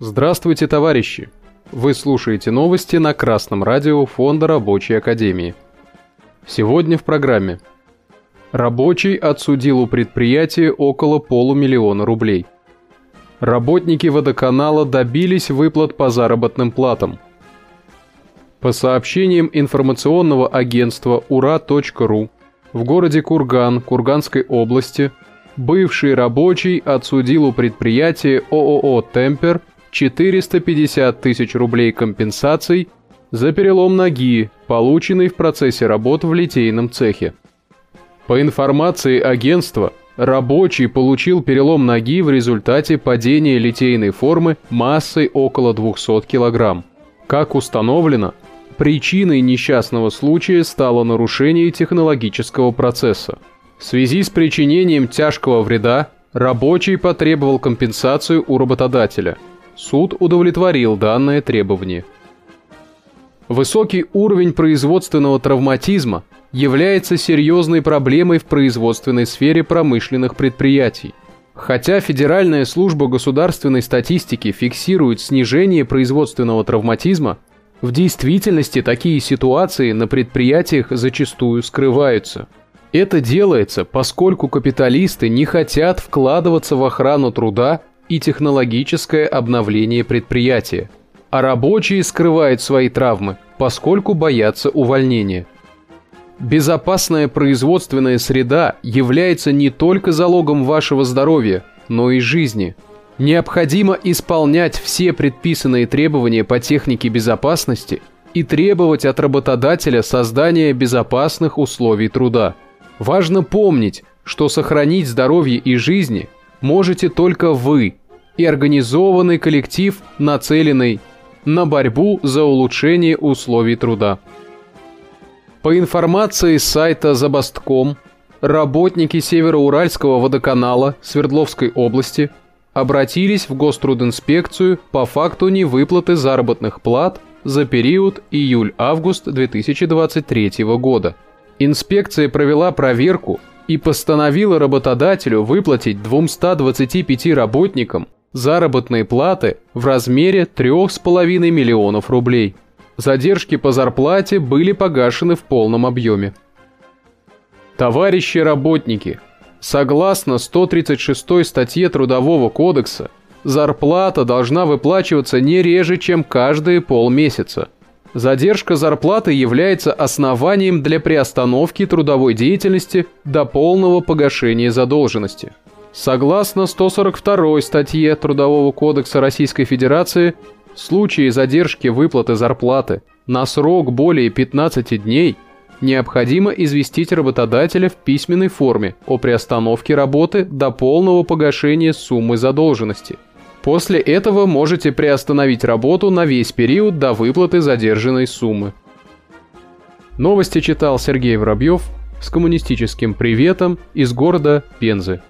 Здравствуйте, товарищи! Вы слушаете новости на Красном радио Фонда Рабочей Академии. Сегодня в программе. Рабочий отсудил у предприятия около полумиллиона рублей. Работники водоканала добились выплат по заработным платам. По сообщениям информационного агентства ура.ру, в городе Курган Курганской области бывший рабочий отсудил у предприятия ООО «Темпер» 450 тысяч рублей компенсаций за перелом ноги, полученный в процессе работ в литейном цехе. По информации агентства, рабочий получил перелом ноги в результате падения литейной формы массой около 200 кг. Как установлено, причиной несчастного случая стало нарушение технологического процесса. В связи с причинением тяжкого вреда рабочий потребовал компенсацию у работодателя – Суд удовлетворил данное требование. Высокий уровень производственного травматизма является серьезной проблемой в производственной сфере промышленных предприятий. Хотя Федеральная служба государственной статистики фиксирует снижение производственного травматизма, в действительности такие ситуации на предприятиях зачастую скрываются. Это делается, поскольку капиталисты не хотят вкладываться в охрану труда и технологическое обновление предприятия, а рабочие скрывают свои травмы, поскольку боятся увольнения. Безопасная производственная среда является не только залогом вашего здоровья, но и жизни. Необходимо исполнять все предписанные требования по технике безопасности и требовать от работодателя создания безопасных условий труда. Важно помнить, что сохранить здоровье и жизни можете только вы и организованный коллектив, нацеленный на борьбу за улучшение условий труда. По информации с сайта Забастком, работники Североуральского водоканала Свердловской области обратились в Гострудинспекцию по факту невыплаты заработных плат за период июль-август 2023 года. Инспекция провела проверку и постановила работодателю выплатить 225 работникам заработные платы в размере 3,5 миллионов рублей. Задержки по зарплате были погашены в полном объеме. Товарищи работники, согласно 136 статье Трудового кодекса, зарплата должна выплачиваться не реже, чем каждые полмесяца – Задержка зарплаты является основанием для приостановки трудовой деятельности до полного погашения задолженности. Согласно 142 статье Трудового кодекса Российской Федерации, в случае задержки выплаты зарплаты на срок более 15 дней необходимо известить работодателя в письменной форме о приостановке работы до полного погашения суммы задолженности – После этого можете приостановить работу на весь период до выплаты задержанной суммы. Новости читал Сергей Воробьев с коммунистическим приветом из города Пензы.